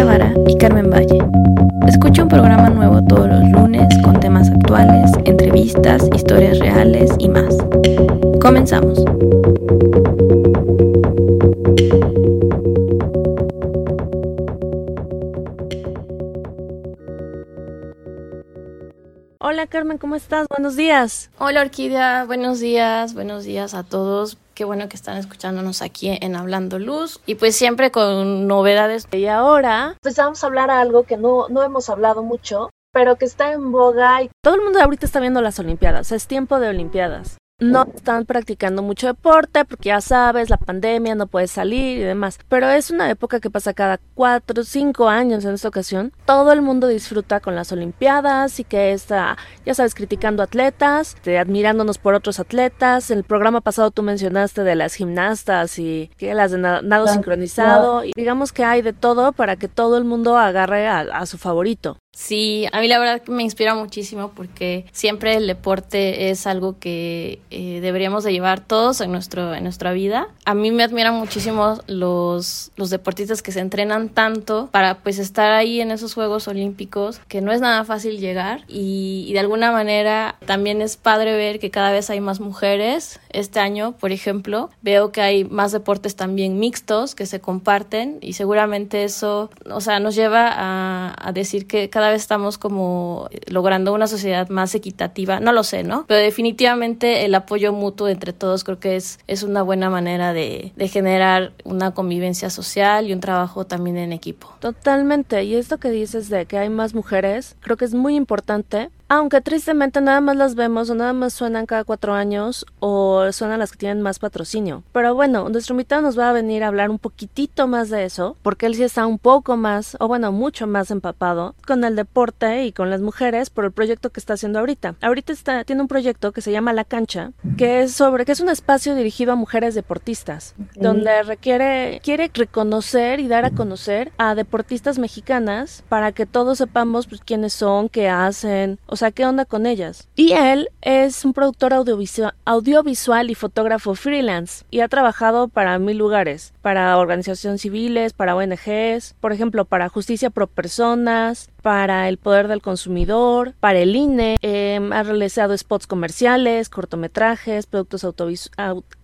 Orquídea Vara y Carmen Valle. Escucha un programa nuevo todos los lunes con temas actuales, entrevistas, historias reales y más. Comenzamos. Hola Carmen, ¿cómo estás? Buenos días. Hola Orquídea, buenos días, buenos días a todos. Qué bueno que están escuchándonos aquí en Hablando Luz y pues siempre con novedades. Y ahora pues vamos a hablar algo que no, no hemos hablado mucho, pero que está en boga. Y... Todo el mundo ahorita está viendo las Olimpiadas, es tiempo de Olimpiadas no están practicando mucho deporte porque ya sabes, la pandemia, no puedes salir y demás. Pero es una época que pasa cada cuatro o cinco años en esta ocasión. Todo el mundo disfruta con las Olimpiadas y que está, ya sabes, criticando atletas, admirándonos por otros atletas. En el programa pasado tú mencionaste de las gimnastas y que las de nado sincronizado. Y digamos que hay de todo para que todo el mundo agarre a su favorito. Sí, a mí la verdad que me inspira muchísimo porque siempre el deporte es algo que eh, deberíamos de llevar todos en, nuestro, en nuestra vida. A mí me admiran muchísimo los, los deportistas que se entrenan tanto para pues estar ahí en esos Juegos Olímpicos, que no es nada fácil llegar y, de alguna manera también es padre ver que cada vez hay más mujeres. Este año, por ejemplo, veo que hay más deportes también mixtos que se comparten y seguramente eso, o sea, nos lleva a, a decir que cada cada vez estamos como logrando una sociedad más equitativa, no lo sé, ¿no? Pero definitivamente el apoyo mutuo entre todos creo que es, es una buena manera de, de generar una convivencia social y un trabajo también en equipo. Totalmente, y esto que dices de que hay más mujeres, creo que es muy importante aunque tristemente nada más las vemos o nada más suenan cada cuatro años o suenan las que tienen más patrocinio. Pero bueno, nuestro invitado nos va a venir a hablar un poquitito más de eso, porque él sí está un poco más, o bueno, mucho más empapado con el deporte y con las mujeres por el proyecto que está haciendo ahorita. Ahorita está, tiene un proyecto que se llama La Cancha, que es sobre, que es un espacio dirigido a mujeres deportistas, donde requiere, quiere reconocer y dar a conocer a deportistas mexicanas para que todos sepamos pues, quiénes son, qué hacen, o sea, ¿qué onda con ellas? Y él es un productor audiovisual, audiovisual y fotógrafo freelance y ha trabajado para mil lugares, para organizaciones civiles, para ONGs, por ejemplo, para Justicia Pro Personas, para el poder del consumidor, para el INE, em, ha realizado spots comerciales, cortometrajes, productos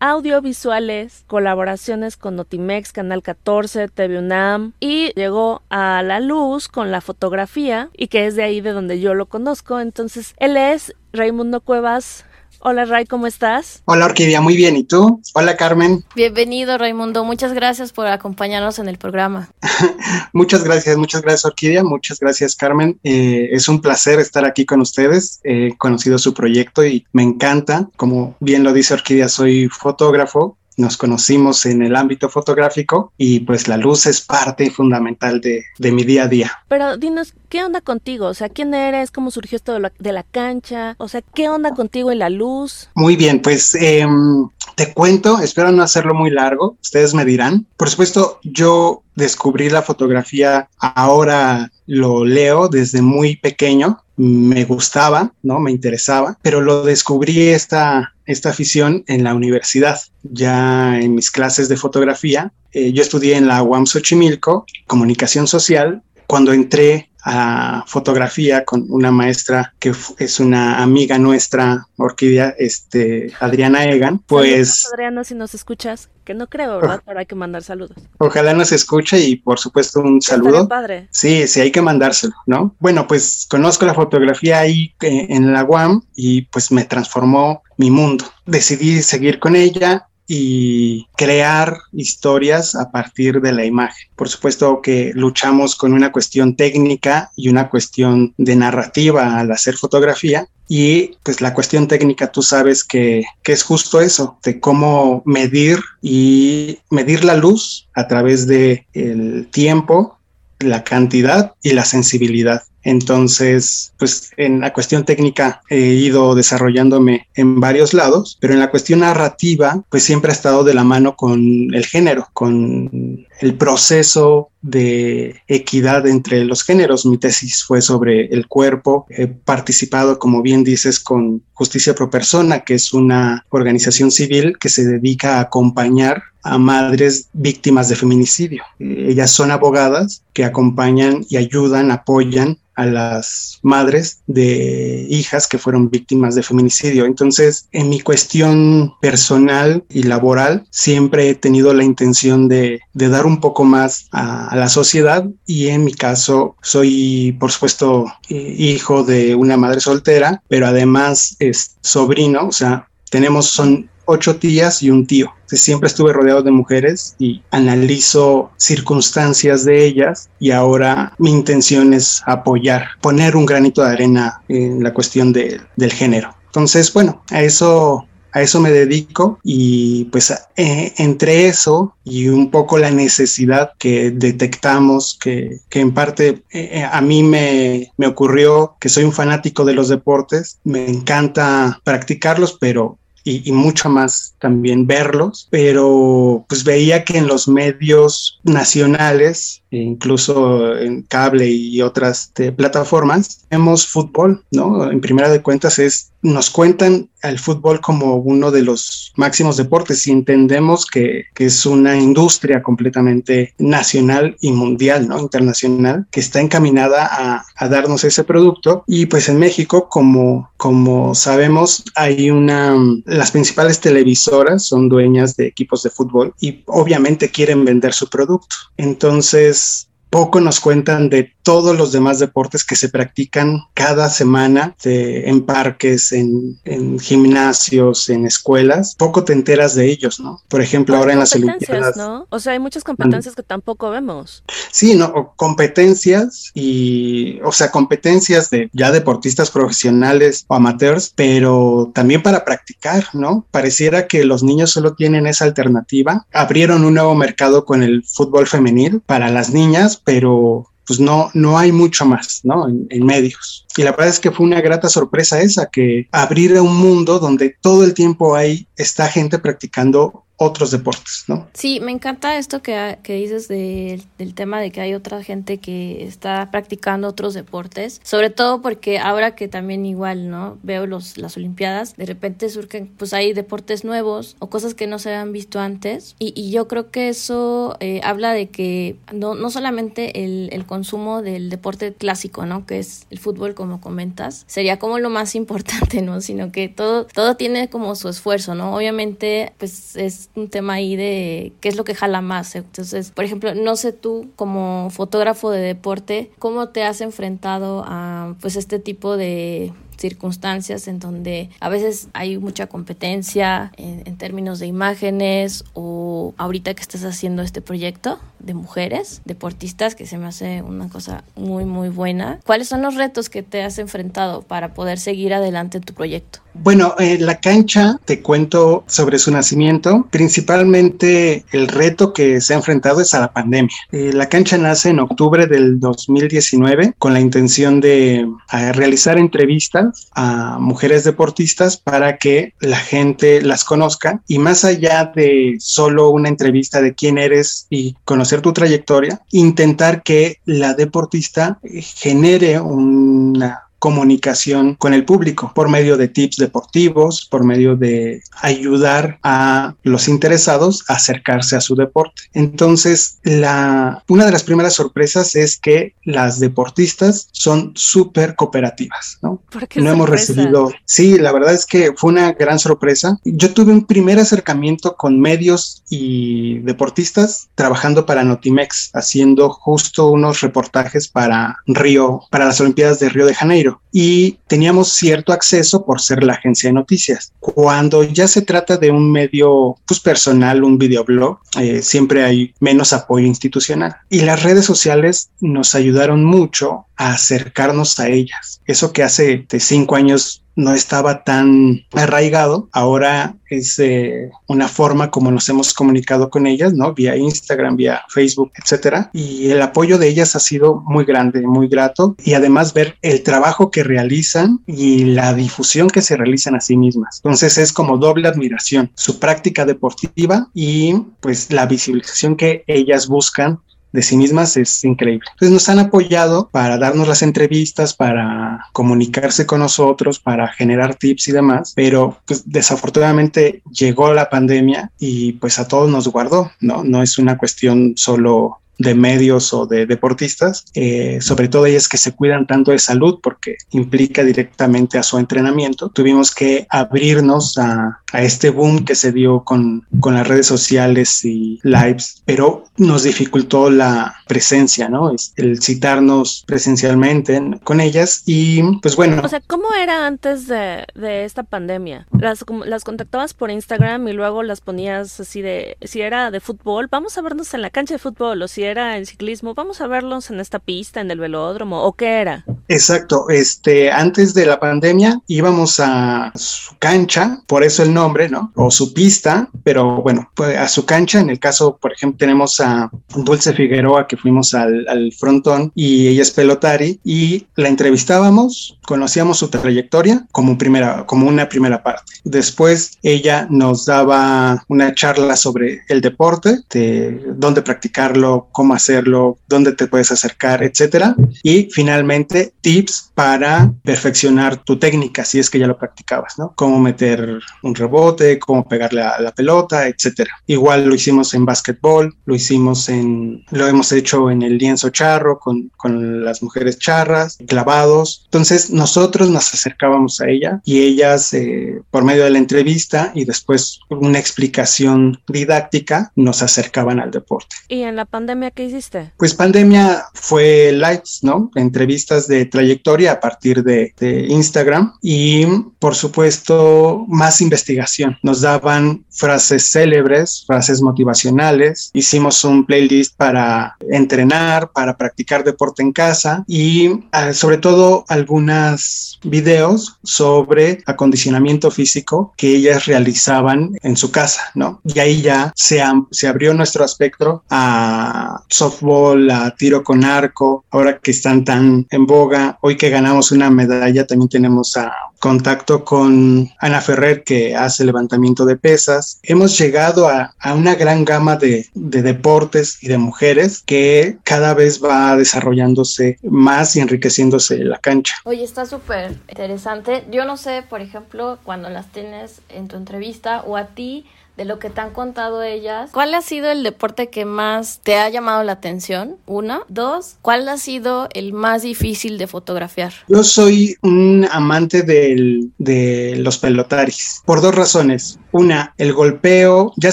audiovisuales, colaboraciones con Notimex, Canal 14, TV UNAM y llegó a la luz con la fotografía y que es de ahí de donde yo lo conozco. Entonces, él es Raimundo Cuevas Hola Ray, ¿cómo estás? Hola Orquídea, muy bien. ¿Y tú? Hola Carmen. Bienvenido Raimundo, muchas gracias por acompañarnos en el programa. muchas gracias, muchas gracias Orquídea, muchas gracias Carmen. Eh, es un placer estar aquí con ustedes. He conocido su proyecto y me encanta. Como bien lo dice Orquídea, soy fotógrafo nos conocimos en el ámbito fotográfico y pues la luz es parte fundamental de, mi día a día. Pero dinos, ¿qué onda contigo? O sea, ¿quién eres? ¿Cómo surgió esto de la, cancha? O sea, ¿qué onda contigo en la luz? Muy bien, pues em, te cuento, espero no hacerlo muy largo, ustedes me dirán. Por supuesto, yo descubrí la fotografía, ahora lo leo desde muy pequeño, me gustaba, ¿no? Me interesaba, pero lo descubrí esta, esta afición en la universidad, ya en mis clases de fotografía. Eh, yo estudié en la UAM Xochimilco, comunicación social. Cuando entré a fotografía con una maestra que es una amiga nuestra, Orquídea, este, Adriana Egan, pues... Adriana, si nos escuchas, que no creo, ¿verdad? Pero hay que mandar saludos. Ojalá nos escuche y por supuesto un saludo. padre. Sí, sí, hay que mandárselo, ¿no? Bueno, pues conozco la fotografía ahí eh, en la UAM y pues me transformó mi mundo. Decidí seguir con ella, y crear historias a partir de la imagen. Por supuesto que luchamos con una cuestión técnica y una cuestión de narrativa al hacer fotografía. Y pues la cuestión técnica tú sabes que, es justo eso, de cómo medir y medir la luz a través de el tiempo, la cantidad y la sensibilidad. Entonces, pues en la cuestión técnica he ido desarrollándome en varios lados, pero en la cuestión narrativa, pues siempre ha estado de la mano con el género, con el proceso de equidad entre los géneros. Mi tesis fue sobre el cuerpo. He participado, como bien dices, con Justicia Pro Persona, que es una organización civil que se dedica a acompañar a madres víctimas de feminicidio. Ellas son abogadas que acompañan y ayudan, apoyan a las madres de hijas que fueron víctimas de feminicidio. Entonces, en mi cuestión personal y laboral, siempre he tenido la intención de, dar un poco más a, la sociedad y en mi caso soy, por supuesto, hijo de una madre soltera, pero además es sobrino, o sea, tenemos, son ocho tías y un tío. Siempre estuve rodeado de mujeres y analizo circunstancias de ellas y ahora mi intención es apoyar, poner un granito de arena en la cuestión del género. Entonces, bueno, a eso a eso me dedico y pues eh, entre eso y un poco la necesidad que detectamos, que, en parte eh, eh, a mí me, me ocurrió que soy un fanático de los deportes, me encanta practicarlos, pero y, mucho más también verlos, pero pues veía que en los medios nacionales, e incluso en cable y otras plataformas, vemos fútbol, ¿no? En primera de cuentas es, nos cuentan al fútbol como uno de los máximos deportes y entendemos que, es una industria completamente nacional y mundial, ¿no? Internacional, que está encaminada a, a, darnos ese producto. Y pues en México, como, como sabemos, hay una, las principales televisoras son dueñas de equipos de fútbol y obviamente quieren vender su producto. Entonces, poco nos cuentan de todos los demás deportes que se practican cada semana en parques, en, gimnasios, en escuelas. Poco te enteras de ellos, ¿no? Por ejemplo, ahora en las Olimpiadas. ¿no? O sea, hay muchas competencias que tampoco vemos. Sí, no, competencias y, o sea, competencias de ya deportistas profesionales o amateurs, pero también para practicar, ¿no? Pareciera que los niños solo tienen esa alternativa. Abrieron un nuevo mercado con el fútbol femenil para las niñas, pero pues no, no hay mucho más, ¿no? En, medios. Y la verdad es que fue una grata sorpresa esa, que abrir un mundo donde todo el tiempo hay, esta gente practicando otros deportes, ¿no? Sí, me encanta esto que, que dices del tema de que hay otra gente que está practicando otros deportes, sobre todo porque ahora que también igual, ¿no? Veo los, las Olimpiadas, de repente surgen, pues hay deportes nuevos o cosas que no se habían visto antes y, y yo creo que eso eh, habla de que no, no solamente el, el consumo del deporte clásico, ¿no? Que es el fútbol, como comentas, sería como lo más importante, ¿no? Sino que todo, todo tiene como su esfuerzo, ¿no? Obviamente, pues es un tema ahí de qué es lo que jala más. Entonces, por ejemplo, no sé tú como fotógrafo de deporte, ¿cómo te has enfrentado a pues este tipo de circunstancias en donde a veces hay mucha competencia en, términos de imágenes o ahorita que estás haciendo este proyecto de mujeres deportistas que se me hace una cosa muy muy buena. ¿Cuáles son los retos que te has enfrentado para poder seguir adelante en tu proyecto? Bueno, eh, la cancha, te cuento sobre su nacimiento. Principalmente el reto que se ha enfrentado es a la pandemia. Eh, la cancha nace en octubre del 2019 con la intención de realizar entrevistas a mujeres deportistas para que la gente las conozca y más allá de solo una entrevista de quién eres y conocer tu trayectoria, intentar que la deportista genere una comunicación con el público por medio de tips deportivos, por medio de ayudar a los interesados a acercarse a su deporte. Entonces, la, una de las primeras sorpresas es que las deportistas son súper cooperativas, ¿no? No hemos recibido, sí, la verdad es que fue una gran sorpresa. Yo tuve un primer acercamiento con medios y deportistas trabajando para Notimex, haciendo justo unos reportajes para Río, para las Olimpiadas de Río de Janeiro y teníamos cierto acceso por ser la agencia de noticias. Cuando ya se trata de un medio pues, personal, un videoblog, eh, siempre hay menos apoyo institucional. Y las redes sociales nos ayudaron mucho a acercarnos a ellas. Eso que hace de cinco años no estaba tan arraigado, ahora es eh, una forma como nos hemos comunicado con ellas, ¿no? Vía Instagram, vía Facebook, etcétera. Y el apoyo de ellas ha sido muy grande, muy grato. Y además ver el trabajo que realizan y la difusión que se realizan a sí mismas. Entonces es como doble admiración, su práctica deportiva y pues la visibilización que ellas buscan de sí mismas es increíble. Entonces nos han apoyado para darnos las entrevistas, para comunicarse con nosotros, para generar tips y demás, pero pues desafortunadamente llegó la pandemia y pues a todos nos guardó, ¿no? No es una cuestión solo de medios o de deportistas, eh, sobre todo ellas que se cuidan tanto de salud porque implica directamente a su entrenamiento, tuvimos que abrirnos a, a este boom que se dio con, con, las redes sociales y lives, pero nos dificultó la presencia, ¿no? El citarnos presencialmente con ellas y pues bueno. O sea, ¿cómo era antes de, de esta pandemia? Las, las contactabas por Instagram y luego las ponías así de, si era de fútbol, vamos a vernos en la cancha de fútbol o si era en ciclismo, vamos a verlos en esta pista, en el velódromo, ¿o qué era? Exacto, este, antes de la pandemia íbamos a su cancha, por eso el nombre, ¿no? O su pista, pero bueno, pues a su cancha, en el caso, por ejemplo, tenemos a Dulce Figueroa, que fuimos al, al frontón y ella es pelotari, y la entrevistábamos, conocíamos su trayectoria como, primera, como una primera parte. Después ella nos daba una charla sobre el deporte, de dónde practicarlo, cómo hacerlo, dónde te puedes acercar, etcétera. Y finalmente, tips para perfeccionar tu técnica, si es que ya lo practicabas, ¿no? Cómo meter un rebote, cómo pegarle a la pelota, etcétera. Igual lo hicimos en básquetbol, lo hicimos en, lo hemos hecho en el lienzo charro con, con las mujeres charras, clavados. Entonces, nosotros nos acercábamos a ella y ellas, eh, por medio de la entrevista y después una explicación didáctica, nos acercaban al deporte. ¿Y en la pandemia qué hiciste? Pues pandemia fue lives, ¿no? Entrevistas de trayectoria a partir de, Instagram y, por supuesto, más investigación. Nos daban frases célebres, frases motivacionales. Hicimos un playlist para entrenar, para practicar deporte en casa y uh, sobre todo algunas videos sobre acondicionamiento físico que ellas realizaban en su casa, ¿no? Y ahí ya se, se abrió nuestro aspecto a softball, a tiro con arco, ahora que están tan en boga, hoy que ganamos una medalla también tenemos a contacto con Ana Ferrer que hace levantamiento de pesas. Hemos llegado a, una gran gama de, de, deportes y de mujeres que cada vez va desarrollándose más y enriqueciéndose la cancha. Oye, está súper interesante. Yo no sé, por ejemplo, cuando las tienes en tu entrevista o a ti, de lo que te han contado ellas, ¿cuál ha sido el deporte que más te ha llamado la atención? Una. Dos, ¿cuál ha sido el más difícil de fotografiar? Yo soy un amante del, de los pelotaris por dos razones. Una, el golpeo, ya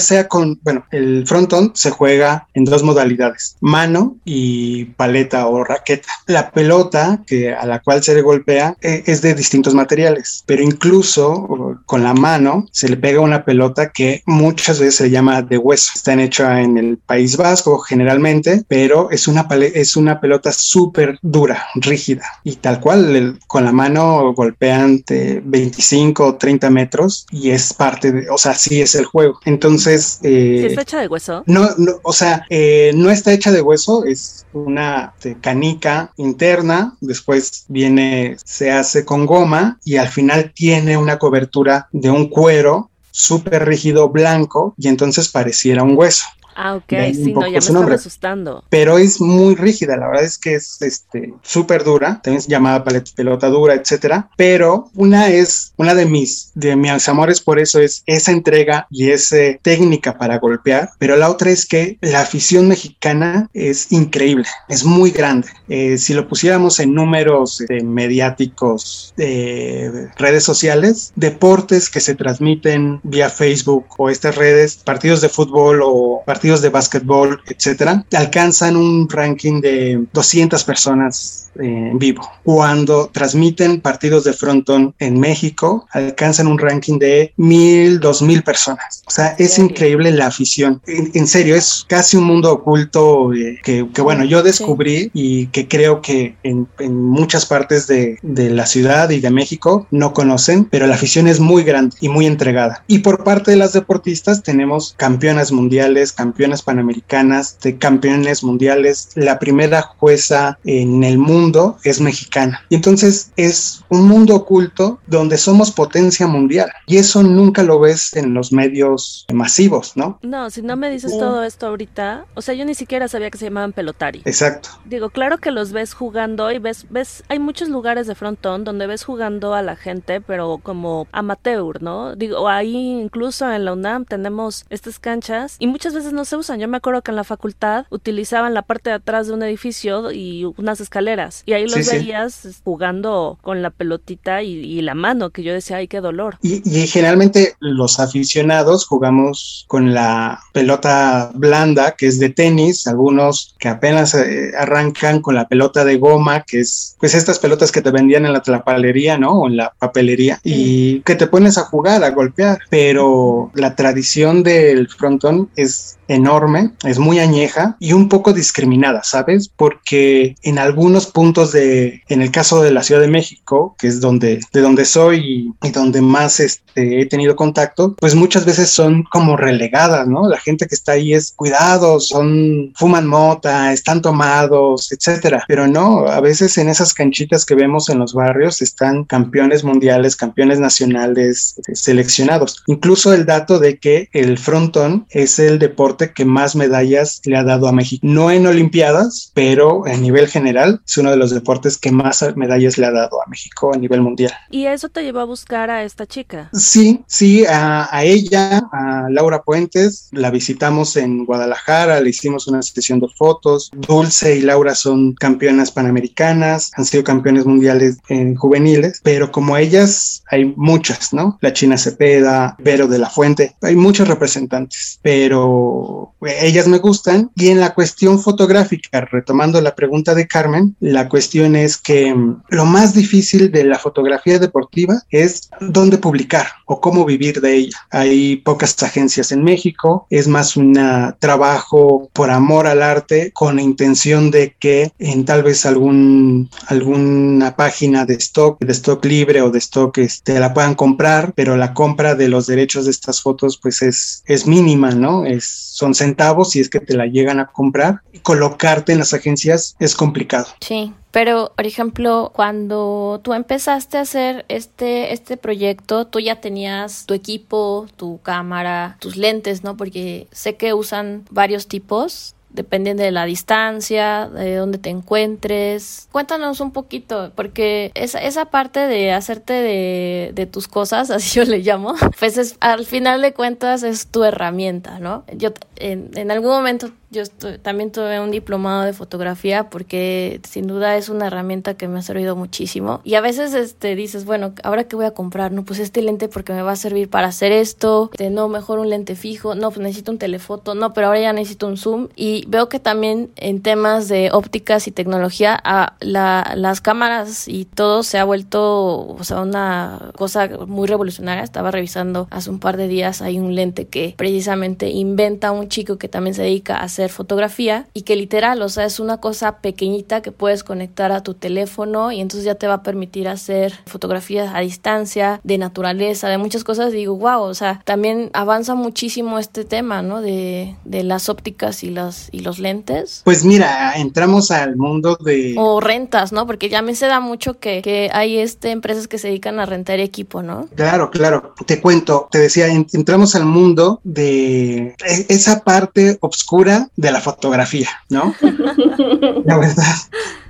sea con, bueno, el frontón se juega en dos modalidades, mano y paleta o raqueta. La pelota que a la cual se le golpea eh, es de distintos materiales, pero incluso con la mano se le pega una pelota que muchas veces se llama de hueso. Están hechas en el País Vasco generalmente, pero es una, es una pelota súper dura, rígida y tal cual el, con la mano golpean de 25 o 30 metros y es parte de, o sea, sí es el juego. Entonces... Eh, ¿Sí está hecha de hueso? No, no o sea, eh, no está hecha de hueso, es una canica interna, después viene, se hace con goma y al final tiene una cobertura de un cuero súper rígido blanco y entonces pareciera un hueso. Ah, ok, sí, no, ya me estaba asustando. Pero es muy rígida, la verdad es que es este súper dura, también es llamada pelota dura, etcétera. Pero una es, una de mis, de mis amores por eso es esa entrega y esa técnica para golpear. Pero la otra es que la afición mexicana es increíble, es muy grande. Eh, si lo pusiéramos en números eh, mediáticos de redes sociales, deportes que se transmiten vía Facebook o estas redes, partidos de fútbol o partidos de básquetbol, etcétera, alcanzan un ranking de 200 personas en vivo. Cuando transmiten partidos de frontón en México, alcanzan un ranking de mil, dos mil personas. O sea, es increíble la afición. En, serio, es casi un mundo oculto eh, que, bueno, yo descubrí y que creo que en, muchas partes de, de la ciudad y de México no conocen, pero la afición es muy grande y muy entregada. Y por parte de las deportistas tenemos campeonas mundiales, campeonas panamericanas, de campeones mundiales. La primera jueza en el mundo es mexicana. Y entonces es un mundo oculto donde somos potencia mundial. Y eso nunca lo ves en los medios masivos, ¿no? No, si no me dices todo esto ahorita, o sea, yo ni siquiera sabía que se llamaban pelotari. Exacto. Digo, claro que los ves jugando y ves, ves, hay muchos lugares de frontón donde ves jugando a la gente, pero como amateur, ¿no? Digo, ahí incluso en la UNAM tenemos estas canchas y muchas veces no se usan. Yo me acuerdo que en la facultad utilizaban la parte de atrás de un edificio y unas escaleras y ahí los veías jugando con la pelotita y, la mano, que yo decía, ay, qué dolor. Y, generalmente los aficionados jugamos con la pelota blanda, que es de tenis, algunos que apenas eh, arrancan con la pelota de goma, que es pues estas pelotas que te vendían en la tlapalería, ¿no? O en la papelería, y que te pones a jugar, a golpear, pero la tradición del frontón es enorme, es muy añeja y un poco discriminada, ¿sabes? Porque en algunos puntos de, en el caso de la Ciudad de México, que es donde, de donde soy y, donde más este, he tenido contacto, pues muchas veces son como relegadas, ¿no? La gente que está ahí es cuidado, son, fuman mota, están tomados, etcétera. Pero no, a veces en esas canchitas que vemos en los barrios están campeones mundiales, campeones nacionales seleccionados. Incluso el dato de que el frontón es el deporte que más medallas le ha dado a México. No en Olimpiadas, pero a nivel general es uno de los deportes que más medallas le ha dado a México a nivel mundial. ¿Y eso te llevó a buscar a esta chica? Sí, sí, a, ella, a Laura Puentes, la visitamos en Guadalajara, le hicimos una sesión de fotos. Dulce y Laura son campeonas panamericanas, han sido campeones mundiales en juveniles, pero como ellas hay muchas, ¿no? La China Cepeda, Vero de la Fuente, hay muchos representantes, pero ellas me gustan. Y en la cuestión fotográfica, retomando la pregunta de Carmen, la cuestión es que mm, lo más difícil de la fotografía deportiva es dónde publicar o cómo vivir de ella. Hay pocas agencias en México, es más un trabajo por amor al arte con la intención de que en tal vez algún alguna página de stock, de stock libre o de stock este, la puedan comprar, pero la compra de los derechos de estas fotos pues es, es mínima, ¿no? Es son centavos y es que te la llegan a comprar. Colocarte en las agencias es complicado. Sí. Pero, por ejemplo, cuando tú empezaste a hacer este, este proyecto, tú ya tenías tu equipo, tu cámara, tus lentes, ¿no? Porque sé que usan varios tipos dependiendo de la distancia, de dónde te encuentres. Cuéntanos un poquito, porque esa, esa parte de hacerte de, de tus cosas, así yo le llamo, pues es, al final de cuentas es tu herramienta, ¿no? Yo en, en algún momento yo también tuve un diplomado de fotografía porque sin duda es una herramienta que me ha servido muchísimo. Y a veces este, dices, bueno, ¿ahora qué voy a comprar? No, pues este lente porque me va a servir para hacer esto. De, no, mejor un lente fijo. No, pues necesito un telefoto. No, pero ahora ya necesito un zoom. Y veo que también en temas de ópticas y tecnología, a la, las cámaras y todo se ha vuelto, o sea, una cosa muy revolucionaria. Estaba revisando hace un par de días, hay un lente que precisamente inventa un chico que también se dedica a hacer fotografía y que literal, o sea, es una cosa pequeñita que puedes conectar a tu teléfono y entonces ya te va a permitir hacer fotografías a distancia, de naturaleza, de muchas cosas. digo, wow, o sea, también avanza muchísimo este tema, ¿no? De, de las ópticas y, las, y los lentes. Pues mira, entramos al mundo de... O rentas, ¿no? Porque ya me se da mucho que, que hay este, empresas que se dedican a rentar equipo, ¿no? Claro, claro. Te cuento, te decía, entramos al mundo de e, esa parte oscura de la fotografía, ¿no? la verdad.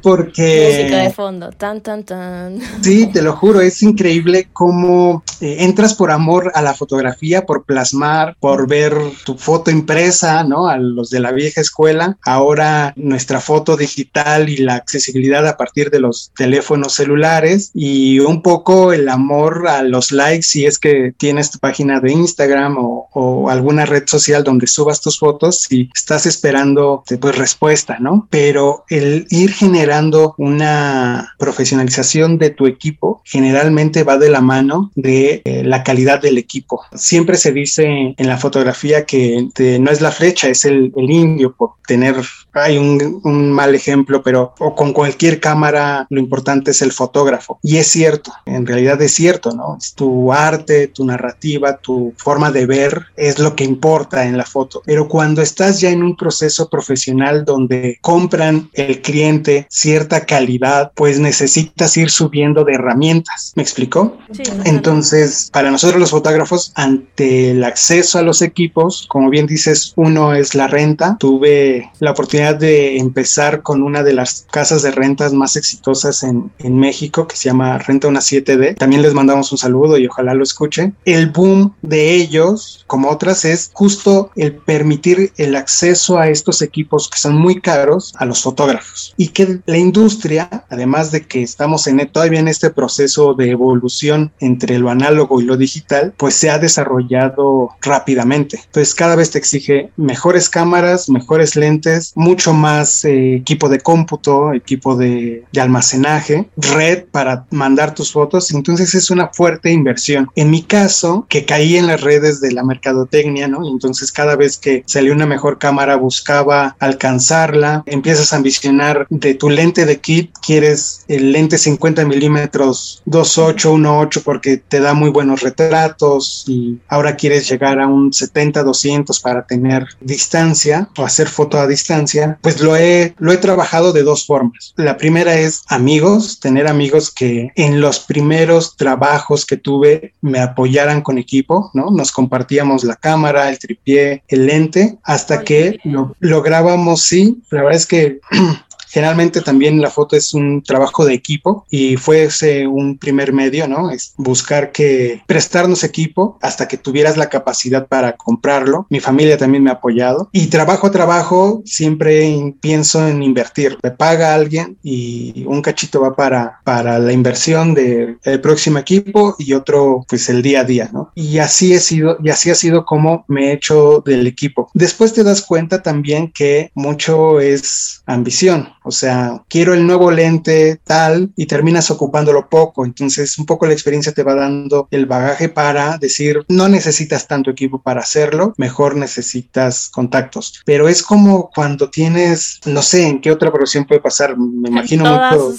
Porque... Música de fondo, tan, tan, tan. Sí, te lo juro, es increíble cómo eh, entras por amor a la fotografía, por plasmar, por ver tu foto impresa, ¿no? A los de la vieja escuela. Ahora nuestra foto digital y la accesibilidad a partir de los teléfonos celulares y un poco el amor a los likes si es que tienes tu página de Instagram o, o alguna red social donde subas tus fotos y estás esperando pues respuesta, ¿no? Pero el ir generando una profesionalización de tu equipo generalmente va de la mano de eh, la calidad del equipo. Siempre se dice en la fotografía que no es la flecha, es el, indio, por tener, hay un, un, mal ejemplo, pero o con cualquier cámara lo importante es el fotógrafo. Y es cierto, en realidad es cierto, ¿no? Es tu arte, tu narrativa, tu forma de ver es lo que importa en la foto. Pero cuando estás ya en un proceso profesional donde compran el cliente cierta calidad, pues necesitas ir subiendo de herramientas. ¿Me explicó? Sí, Entonces, para nosotros los fotógrafos, ante el acceso a los equipos, como bien dices, uno es la renta. Tuve la oportunidad de empezar con una de las casas de rentas más exitosas en, en México, que se llama Renta una 7D. También les mandamos un saludo y ojalá lo escuchen. El boom de ellos, como otras, es justo el permitir el acceso a estos equipos que son muy caros a los fotógrafos y que la industria, además de que estamos en todavía en este proceso de evolución entre lo análogo y lo digital, pues se ha desarrollado rápidamente. Entonces cada vez te exige mejores cámaras, mejores lentes, mucho más eh, equipo de cómputo, equipo de, de almacenaje, red para mandar tus fotos. Entonces es una fuerte inversión. En mi caso, que caí en las redes de la mercadotecnia, ¿no? Entonces cada vez que salió una mejor cámara buscaba alcanzarla, empiezas a ambicionar de tu lente de kit, quieres el lente 50 milímetros 2.8, 1.8 porque te da muy buenos retratos y ahora quieres llegar a un 70, 200 para tener distancia o hacer foto a distancia, pues lo he, lo he trabajado de dos formas. La primera es amigos, tener amigos que en los primeros trabajos que tuve me apoyaran con equipo, ¿no? Nos compartíamos la cámara, el tripié, el lente, hasta que lo, lográbamos, sí, la verdad es que Generalmente también la foto es un trabajo de equipo y fue ese un primer medio, ¿no? Es buscar que prestarnos equipo hasta que tuvieras la capacidad para comprarlo. Mi familia también me ha apoyado y trabajo a trabajo siempre pienso en invertir. Me paga alguien y un cachito va para, para la inversión del próximo equipo y otro pues el día a día, ¿no? Y así he sido, y así ha sido como me he hecho del equipo. Después te das cuenta también que mucho es ambición. O sea, quiero el nuevo lente tal y terminas ocupándolo poco. Entonces, un poco la experiencia te va dando el bagaje para decir, no necesitas tanto equipo para hacerlo, mejor necesitas contactos. Pero es como cuando tienes, no sé, en qué otra profesión puede pasar. Me imagino mucho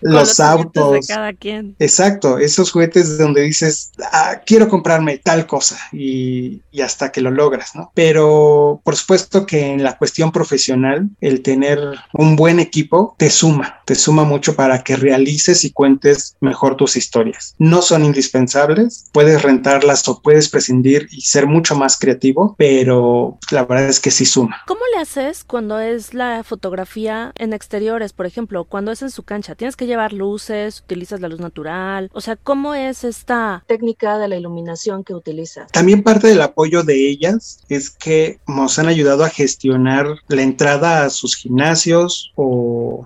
los, autos. De cada quien. Exacto, esos juguetes donde dices, ah, quiero comprarme tal cosa y, y hasta que lo logras, ¿no? Pero por supuesto que en la cuestión profesional, el tener un buen equipo equipo te suma, te suma mucho para que realices y cuentes mejor tus historias. No son indispensables, puedes rentarlas o puedes prescindir y ser mucho más creativo, pero la verdad es que sí suma. ¿Cómo le haces cuando es la fotografía en exteriores, por ejemplo, cuando es en su cancha? ¿Tienes que llevar luces? ¿Utilizas la luz natural? O sea, ¿cómo es esta técnica de la iluminación que utilizas? También parte del apoyo de ellas es que nos han ayudado a gestionar la entrada a sus gimnasios o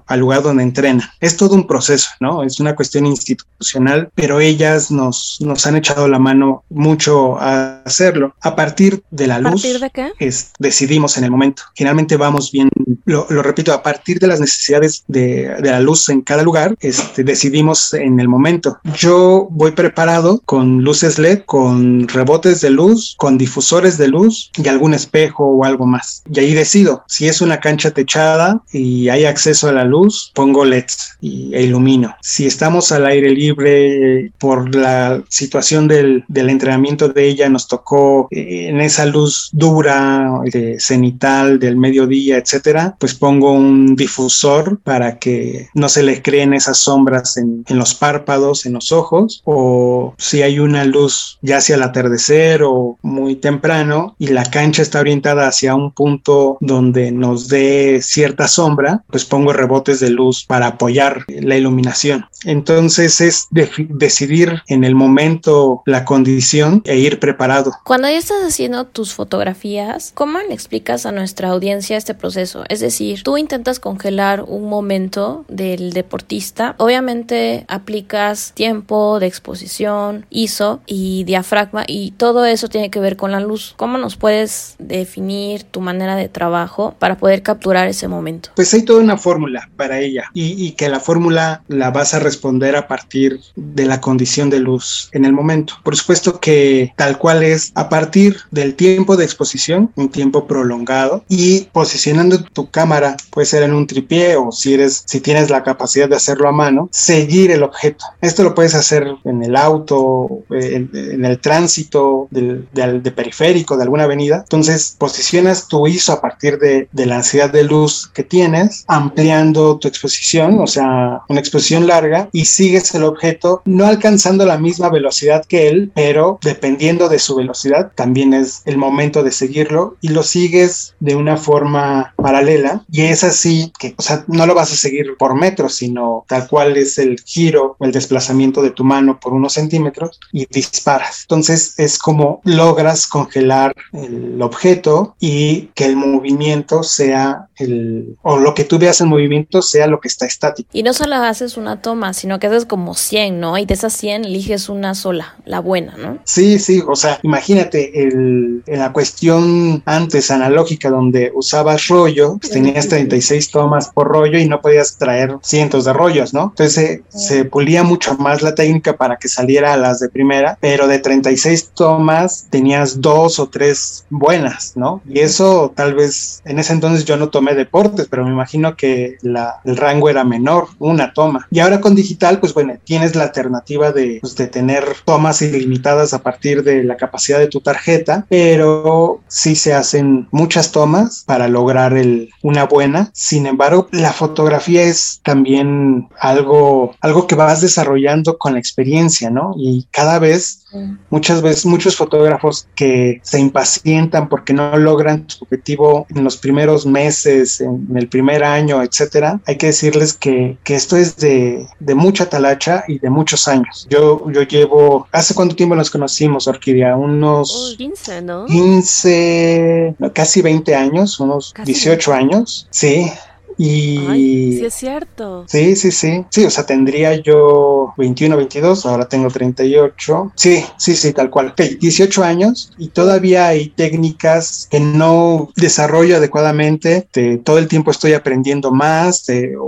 al lugar donde entrena. Es todo un proceso, ¿no? Es una cuestión institucional, pero ellas nos, nos han echado la mano mucho a hacerlo. A partir de la luz, ¿A partir de qué? Es, decidimos en el momento. Generalmente vamos bien, lo, repito, a partir de las necesidades de, de, la luz en cada lugar, este, decidimos en el momento. Yo voy preparado con luces LED, con rebotes de luz, con difusores de luz y algún espejo o algo más. Y ahí decido si es una cancha techada y hay acceso acceso a la luz, pongo LEDs y, e ilumino. Si estamos al aire libre por la situación del, del entrenamiento de ella, nos tocó eh, en esa luz dura, cenital, del mediodía, etcétera, pues pongo un difusor para que no se le creen esas sombras en, en los párpados, en los ojos, o si hay una luz ya hacia el atardecer o muy temprano y la cancha está orientada hacia un punto donde nos dé cierta sombra, pues pongo rebotes de luz para apoyar la iluminación. Entonces es decidir en el momento la condición e ir preparado. Cuando ya estás haciendo tus fotografías, ¿cómo le explicas a nuestra audiencia este proceso? Es decir, tú intentas congelar un momento del deportista, obviamente aplicas tiempo de exposición, ISO y diafragma y todo eso tiene que ver con la luz. ¿Cómo nos puedes definir tu manera de trabajo para poder capturar ese momento? Pues hay toda una fórmula para ella y, y que la fórmula la vas a responder a partir de la condición de luz en el momento. Por supuesto que tal cual es a partir del tiempo de exposición, un tiempo prolongado y posicionando tu cámara, puede ser en un tripié o si eres si tienes la capacidad de hacerlo a mano, seguir el objeto. Esto lo puedes hacer en el auto, en, el tránsito de, periférico de alguna avenida. Entonces posicionas tu ISO a partir de, de la ansiedad de luz que tienes, ampliando tu exposición, o sea, una exposición larga y sigues el objeto no alcanzando la misma velocidad que él, pero dependiendo de su velocidad también es el momento de seguirlo y lo sigues de una forma paralela y es así que, o sea, no lo vas a seguir por metros, sino tal cual es el giro o el desplazamiento de tu mano por unos centímetros y disparas. Entonces es como logras congelar el objeto y que el movimiento sea el, o lo que tú veas en movimiento sea lo que está estático. Y no solo haces una toma, sino que haces como 100, ¿no? Y de esas 100 eliges una sola, la buena, ¿no? Sí, sí, o sea, imagínate el, en la cuestión antes analógica donde usabas rollo, pues tenías 36 tomas por rollo y no podías traer cientos de rollos, ¿no? Entonces se, pulía mucho más la técnica para que saliera a las de primera, pero de 36 tomas tenías dos o tres buenas, ¿no? Y eso tal vez en ese entonces yo no tomé deportes, pero me imagino que la, el rango era menor, una toma. Y ahora con digital, pues bueno, tienes la alternativa de, pues, de tener tomas ilimitadas a partir de la capacidad de tu tarjeta, pero sí se hacen muchas tomas para lograr el, una buena. Sin embargo, la fotografía es también algo, algo que vas desarrollando con la experiencia, ¿no? Y cada vez Muchas veces, muchos fotógrafos que se impacientan porque no logran su objetivo en los primeros meses, en, el primer año, etcétera, hay que decirles que, que esto es de, de, mucha talacha y de muchos años. Yo, yo llevo, ¿hace cuánto tiempo nos conocimos, Orquídea? Unos 15, ¿no? 15, casi 20 años, unos 18 años, sí. Y sí es cierto. Sí, sí, sí. Sí, o sea, tendría yo 21, 22, ahora tengo 38. Sí, sí, sí, tal cual. Ok, 18 años y todavía hay técnicas que no desarrollo adecuadamente. todo el tiempo estoy aprendiendo más,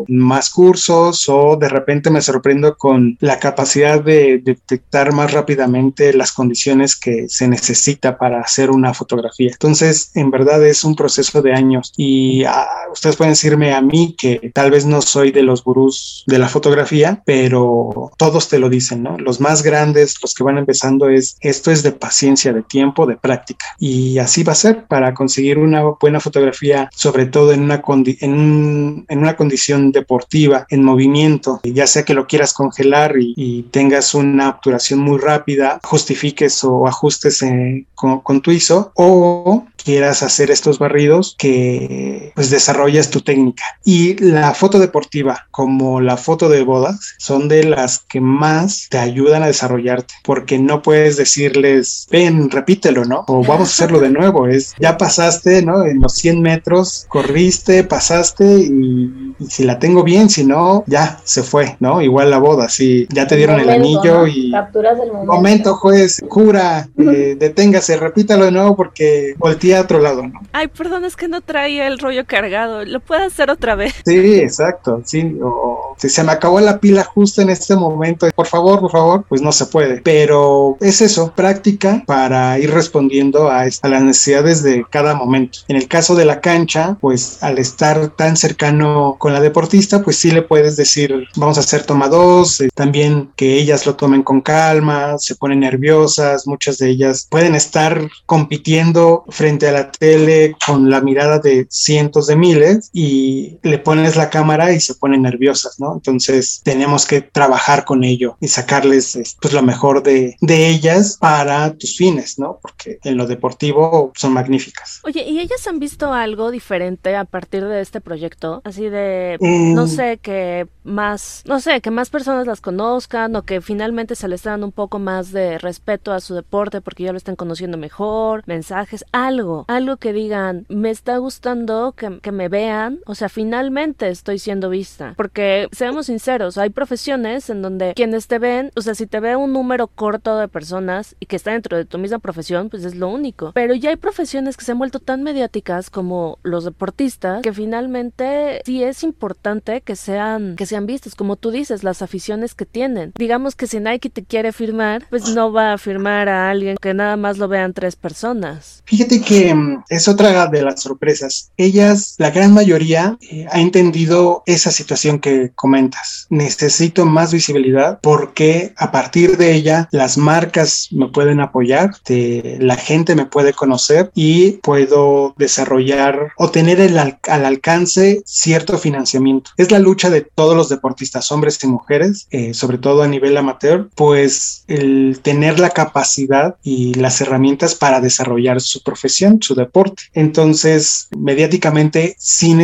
más cursos o de repente me sorprendo con la capacidad de detectar más rápidamente las condiciones que se necesita para hacer una fotografía. Entonces, en verdad es un proceso de años y ah, ustedes pueden decirme a mí que tal vez no soy de los gurús de la fotografía, pero todos te lo dicen, ¿no? Los más grandes, los que van empezando es, esto es de paciencia, de tiempo, de práctica. Y así va a ser para conseguir una buena fotografía, sobre todo en una, en, en una condición deportiva, en movimiento, ya sea que lo quieras congelar y, tengas una obturación muy rápida, justifiques o ajustes eh, con, con tu ISO o quieras hacer estos barridos que pues desarrollas tu técnica y la foto deportiva, como la foto de bodas, son de las que más te ayudan a desarrollarte, porque no puedes decirles, ven, repítelo, ¿no? O vamos a hacerlo de nuevo. Es, ya pasaste, ¿no? En los 100 metros, corriste, pasaste y, si la tengo bien, si no, ya se fue, ¿no? Igual la boda, si ya te dieron el anillo y... Capturas el momento. Momento, juez, cura, eh, deténgase, repítalo de nuevo porque voltea a otro lado, ¿no? Ay, perdón, es que no traía el rollo cargado. ¿Lo puedo hacer otra vez. Sí, exacto, sí, o si se me acabó la pila justo en este momento, por favor, por favor, pues no se puede. Pero es eso, práctica para ir respondiendo a, las necesidades de cada momento. En el caso de la cancha, pues al estar tan cercano con la deportista, pues sí le puedes decir, vamos a hacer toma dos, eh, también que ellas lo tomen con calma, se ponen nerviosas, muchas de ellas pueden estar compitiendo frente a la tele con la mirada de cientos de miles y le pones la cámara y se ponen nerviosas, ¿no? Entonces tenemos que trabajar con ello y sacarles pues lo mejor de, de ellas para tus fines, ¿no? Porque en lo deportivo son magníficas. Oye, ¿y ellas han visto algo diferente a partir de este proyecto? Así de, no mm. sé, que más, no sé, que más personas las conozcan o que finalmente se les dan un poco más de respeto a su deporte porque ya lo están conociendo mejor, mensajes, algo, algo que digan, me está gustando que, que me vean, o sea, finalmente estoy siendo vista. Porque, seamos sinceros, hay profesiones en donde quienes te ven, o sea, si te ve un número corto de personas y que está dentro de tu misma profesión, pues es lo único. Pero ya hay profesiones que se han vuelto tan mediáticas como los deportistas que finalmente sí es importante que sean, que sean vistos, como tú dices, las aficiones que tienen. Digamos que si Nike te quiere firmar, pues no va a firmar a alguien que nada más lo vean tres personas. Fíjate que mm, es otra de las sorpresas. Ellas, la gran mayoría, eh, ha entendido esa situación que comentas. Necesito más visibilidad porque a partir de ella las marcas me pueden apoyar, la gente me puede conocer y puedo desarrollar o tener el, al alcance cierto financiamiento. Es la lucha de todos los deportistas, hombres y mujeres, eh, sobre todo a nivel amateur, pues el tener la capacidad y las herramientas para desarrollar su profesión, su deporte. Entonces, mediáticamente sí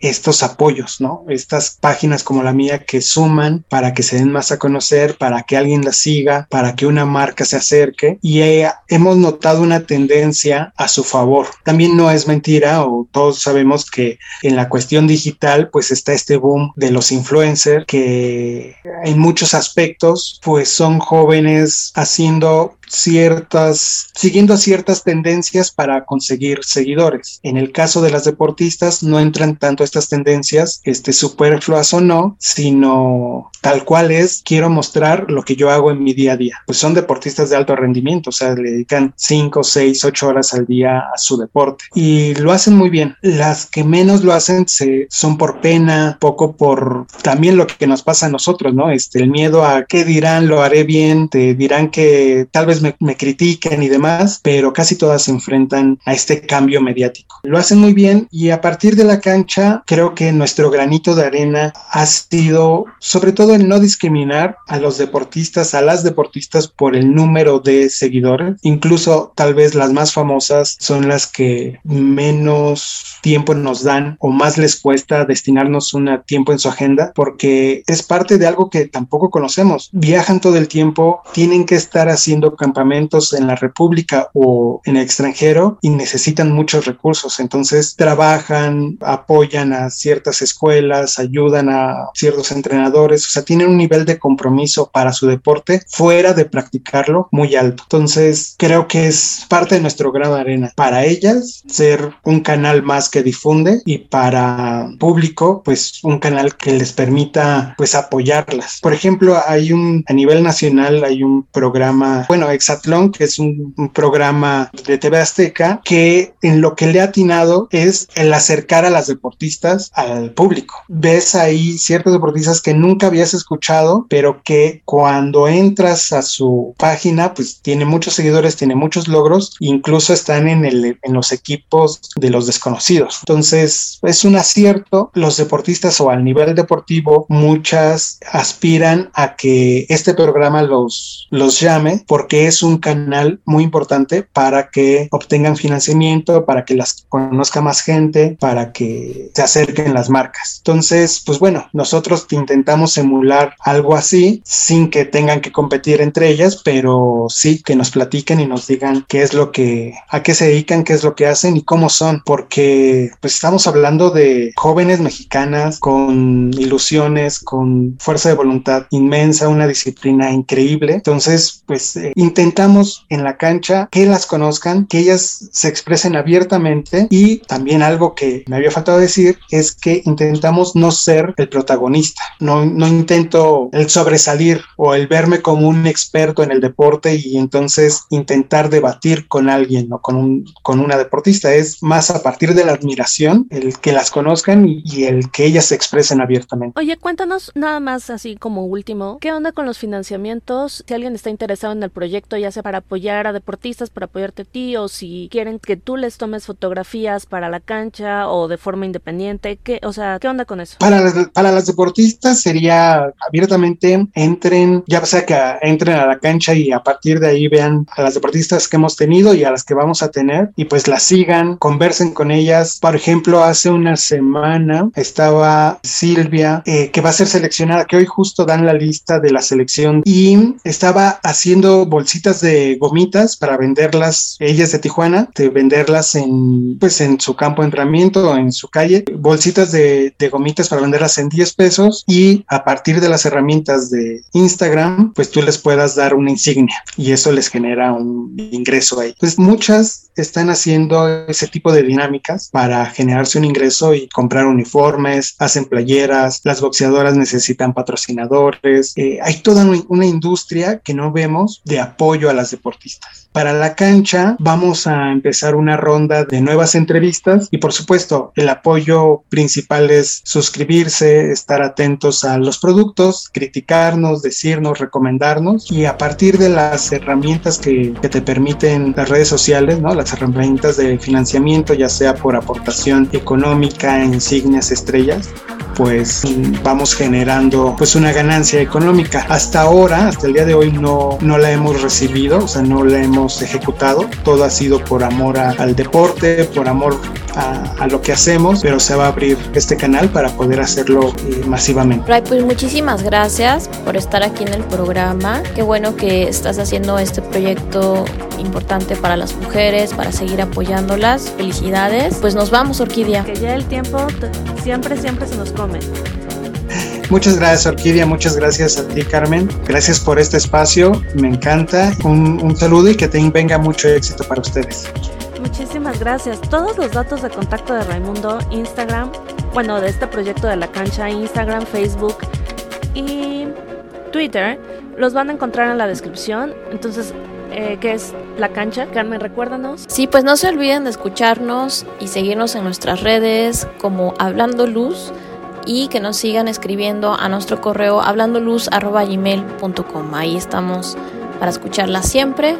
estos apoyos, ¿no? Estas páginas como la mía que suman para que se den más a conocer, para que alguien la siga, para que una marca se acerque y hemos notado una tendencia a su favor. También no es mentira o todos sabemos que en la cuestión digital pues está este boom de los influencers que en muchos aspectos pues son jóvenes haciendo ciertas, siguiendo ciertas tendencias para conseguir seguidores. En el caso de las deportistas no entran tanto estas tendencias, este superfluas o no, sino tal cual es, quiero mostrar lo que yo hago en mi día a día. Pues son deportistas de alto rendimiento, o sea, le dedican 5, 6, 8 horas al día a su deporte y lo hacen muy bien. Las que menos lo hacen se, son por pena, poco por también lo que nos pasa a nosotros, ¿no? Este, el miedo a qué dirán, lo haré bien, te dirán que tal vez me, me critiquen y demás, pero casi todas se enfrentan a este cambio mediático. Lo hacen muy bien y a partir de la cancha creo que nuestro granito de arena ha sido sobre todo no discriminar a los deportistas, a las deportistas por el número de seguidores. Incluso tal vez las más famosas son las que menos tiempo nos dan o más les cuesta destinarnos un tiempo en su agenda porque es parte de algo que tampoco conocemos. Viajan todo el tiempo, tienen que estar haciendo campamentos en la República o en el extranjero y necesitan muchos recursos. Entonces trabajan, apoyan a ciertas escuelas, ayudan a ciertos entrenadores, o sea, tienen un nivel de compromiso para su deporte fuera de practicarlo muy alto. Entonces, creo que es parte de nuestro grado de arena. Para ellas, ser un canal más que difunde y para público, pues un canal que les permita pues apoyarlas. Por ejemplo, hay un, a nivel nacional hay un programa, bueno, Exatlón, que es un, un programa de TV Azteca, que en lo que le ha atinado es el acercar a las deportistas al público. Ves ahí ciertos deportistas que nunca habías escuchado, pero que cuando entras a su página, pues tiene muchos seguidores, tiene muchos logros, incluso están en, el, en los equipos de los desconocidos. Entonces, es un acierto. Los deportistas o al nivel deportivo, muchas aspiran a que este programa los, los llame porque es un canal muy importante para que obtengan financiamiento, para que las conozca más gente, para que se acerquen las marcas. Entonces, pues bueno, nosotros intentamos emular algo así sin que tengan que competir entre ellas, pero sí que nos platiquen y nos digan qué es lo que, a qué se dedican, qué es lo que hacen y cómo son, porque pues estamos hablando de jóvenes mexicanas con ilusiones, con fuerza de voluntad inmensa, una disciplina increíble. Entonces, pues eh, intentamos en la cancha que las conozcan, que ellas se expresen abiertamente y también algo que me había faltado decir es que intentamos no ser el protagonista, no, no intento el sobresalir o el verme como un experto en el deporte y entonces intentar debatir con alguien o con, un, con una deportista. Es más a partir de la admiración, el que las conozcan y, el que ellas se expresen abiertamente. Oye, cuéntanos nada más así como último, ¿qué onda con los financiamientos? Si alguien está interesado en el proyecto, proyecto, ya sea para apoyar a deportistas, para apoyarte a ti, o si quieren que tú les tomes fotografías para la cancha o de forma independiente, ¿qué, o sea, ¿qué onda con eso? Para, para las deportistas sería abiertamente entren, ya sea que entren a la cancha y a partir de ahí vean a las deportistas que hemos tenido y a las que vamos a tener y pues las sigan, conversen con ellas. Por ejemplo, hace una semana estaba Silvia, eh, que va a ser seleccionada, que hoy justo dan la lista de la selección y estaba haciendo bolsitas de gomitas para venderlas, ellas de Tijuana, de venderlas en, pues en su campo de entrenamiento, en su calle, bolsitas de, de gomitas para venderlas en 10 pesos y a partir de las herramientas de Instagram, pues tú les puedas dar una insignia y eso les genera un ingreso ahí. Pues muchas están haciendo ese tipo de dinámicas para generarse un ingreso y comprar uniformes, hacen playeras, las boxeadoras necesitan patrocinadores, eh, hay toda una industria que no vemos de apoyo a las deportistas. Para la cancha vamos a empezar una ronda de nuevas entrevistas y por supuesto el apoyo principal es suscribirse, estar atentos a los productos, criticarnos, decirnos, recomendarnos y a partir de las herramientas que, que te permiten las redes sociales, ¿no? las herramientas de financiamiento, ya sea por aportación económica, insignias, estrellas, pues vamos generando pues una ganancia económica. Hasta ahora, hasta el día de hoy no, no la hemos recibido, o sea, no la hemos ejecutado. Todo ha sido por amor al deporte, por amor a, lo que hacemos, pero se va a abrir este canal para poder hacerlo eh, masivamente. Ray, pues muchísimas gracias por estar aquí en el programa. Qué bueno que estás haciendo este proyecto importante para las mujeres, para seguir apoyándolas. Felicidades. Pues nos vamos, Orquídea. Que ya el tiempo siempre, siempre se nos come. Muchas gracias, Orquídea. Muchas gracias a ti, Carmen. Gracias por este espacio. Me encanta. Un, un saludo y que tenga mucho éxito para ustedes. Muchísimas gracias. Todos los datos de contacto de Raimundo, Instagram, bueno, de este proyecto de la cancha, Instagram, Facebook y Twitter, los van a encontrar en la descripción. Entonces, eh, ¿qué es la cancha? Carmen, recuérdanos. Sí, pues no se olviden de escucharnos y seguirnos en nuestras redes como Hablando Luz y que nos sigan escribiendo a nuestro correo hablandoluz.gmail.com. Ahí estamos para escucharla siempre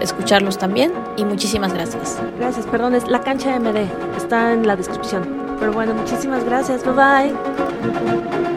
escucharlos también y muchísimas gracias. Gracias, perdón, es la cancha MD, está en la descripción. Pero bueno, muchísimas gracias, bye bye.